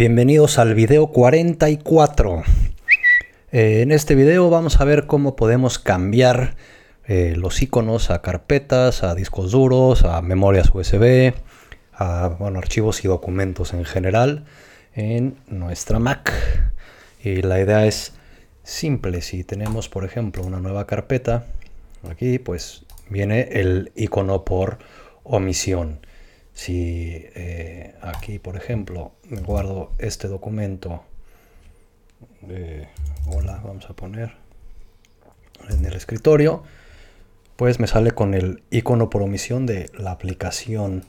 Bienvenidos al video 44. Eh, en este video vamos a ver cómo podemos cambiar eh, los iconos a carpetas, a discos duros, a memorias USB, a archivos y documentos en general en nuestra Mac. Y la idea es simple. Si tenemos, por ejemplo, una nueva carpeta, aquí pues viene el icono por omisión. Si eh, aquí, por ejemplo, guardo este documento, hola, vamos a poner en el escritorio, pues me sale con el icono por omisión de la aplicación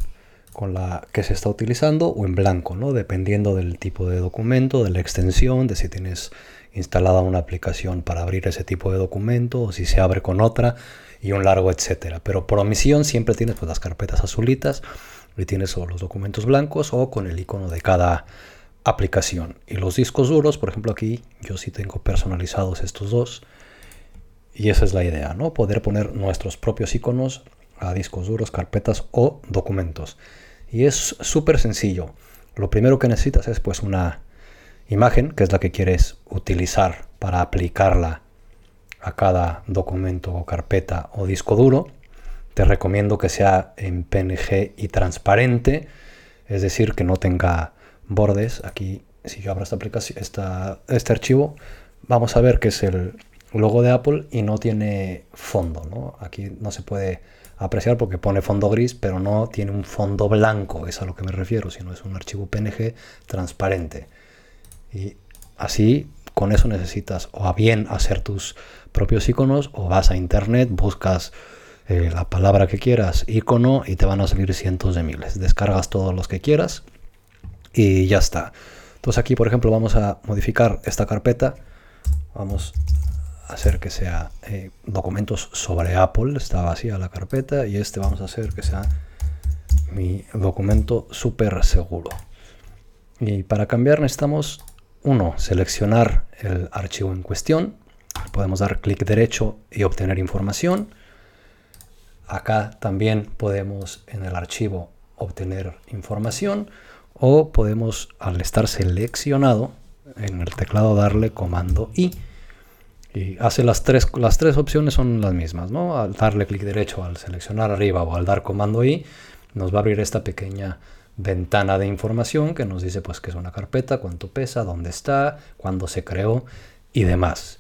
con la que se está utilizando o en blanco, ¿no? Dependiendo del tipo de documento, de la extensión, de si tienes instalada una aplicación para abrir ese tipo de documento o si se abre con otra y un largo etcétera. Pero por omisión siempre tienes pues, las carpetas azulitas tienes los documentos blancos o con el icono de cada aplicación. Y los discos duros, por ejemplo aquí yo sí tengo personalizados estos dos. Y esa es la idea, ¿no? Poder poner nuestros propios iconos a discos duros, carpetas o documentos. Y es súper sencillo. Lo primero que necesitas es pues una imagen, que es la que quieres utilizar para aplicarla a cada documento o carpeta o disco duro. Te recomiendo que sea en PNG y transparente, es decir, que no tenga bordes. Aquí, si yo abro esta aplicación, este archivo, vamos a ver que es el logo de Apple y no tiene fondo. Aquí no se puede apreciar porque pone fondo gris, pero no tiene un fondo blanco, es a lo que me refiero, sino es un archivo PNG transparente. Y así, con eso necesitas o a bien hacer tus propios iconos o vas a internet, buscas eh, la palabra que quieras, icono, y te van a salir cientos de miles. Descargas todos los que quieras y ya está. Entonces aquí, por ejemplo, vamos a modificar esta carpeta. Vamos a hacer que sea eh, documentos sobre Apple. Está vacía la carpeta y este vamos a hacer que sea mi documento súper seguro. Y para cambiar necesitamos, uno, seleccionar el archivo en cuestión. Podemos dar clic derecho y obtener información. Acá también podemos en el archivo obtener información o podemos al estar seleccionado en el teclado darle comando I y hace las tres, las tres opciones son las mismas, ¿no? Al darle clic derecho al seleccionar arriba o al dar comando I nos va a abrir esta pequeña ventana de información que nos dice pues que es una carpeta, cuánto pesa, dónde está, cuándo se creó y demás.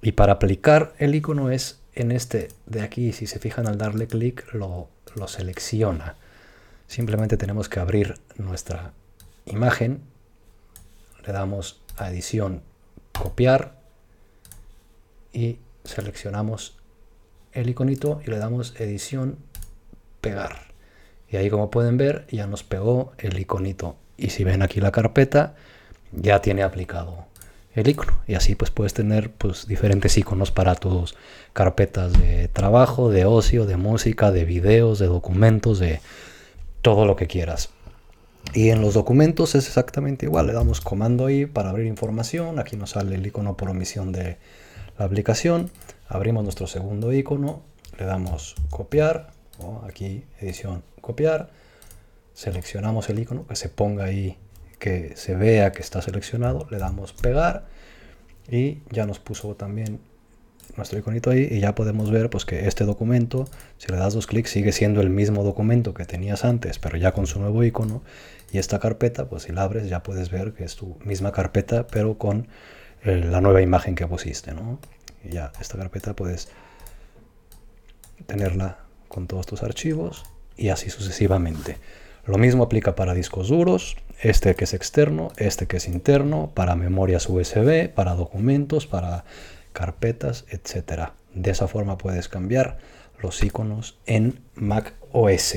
Y para aplicar el icono es en este de aquí, si se fijan al darle clic, lo, lo selecciona. Simplemente tenemos que abrir nuestra imagen, le damos a edición, copiar y seleccionamos el iconito y le damos edición, pegar. Y ahí como pueden ver ya nos pegó el iconito. Y si ven aquí la carpeta, ya tiene aplicado el icono. Y así pues puedes tener pues diferentes iconos para tus carpetas de trabajo, de ocio, de música, de videos, de documentos, de todo lo que quieras. Y en los documentos es exactamente igual, le damos comando ahí para abrir información, aquí nos sale el icono por omisión de la aplicación, abrimos nuestro segundo icono, le damos copiar, aquí edición copiar, seleccionamos el icono que se ponga ahí que se vea que está seleccionado, le damos pegar y ya nos puso también nuestro iconito ahí y ya podemos ver pues que este documento, si le das dos clics, sigue siendo el mismo documento que tenías antes, pero ya con su nuevo icono y esta carpeta, pues si la abres ya puedes ver que es tu misma carpeta, pero con eh, la nueva imagen que pusiste, ¿no? Y ya esta carpeta puedes tenerla con todos tus archivos y así sucesivamente. Lo mismo aplica para discos duros, este que es externo, este que es interno, para memorias USB, para documentos, para carpetas, etc. De esa forma puedes cambiar los iconos en Mac OS.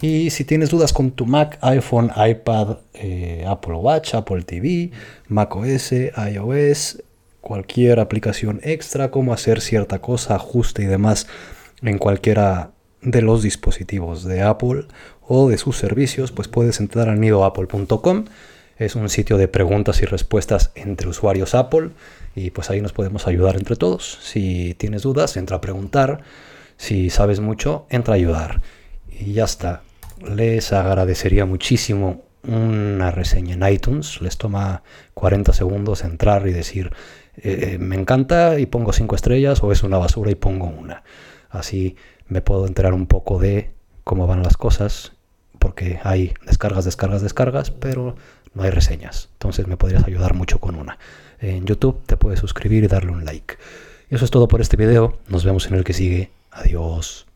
Y si tienes dudas con tu Mac, iPhone, iPad, eh, Apple Watch, Apple TV, Mac OS, iOS, cualquier aplicación extra, cómo hacer cierta cosa, ajuste y demás en cualquiera de los dispositivos de Apple o de sus servicios, pues puedes entrar a nidoapple.com. Es un sitio de preguntas y respuestas entre usuarios Apple y pues ahí nos podemos ayudar entre todos. Si tienes dudas, entra a preguntar. Si sabes mucho, entra a ayudar. Y ya está. Les agradecería muchísimo una reseña en iTunes. Les toma 40 segundos entrar y decir, eh, me encanta y pongo 5 estrellas o es una basura y pongo una. Así me puedo enterar un poco de cómo van las cosas, porque hay descargas, descargas, descargas, pero no hay reseñas. Entonces me podrías ayudar mucho con una. En YouTube te puedes suscribir y darle un like. Y eso es todo por este video. Nos vemos en el que sigue. Adiós.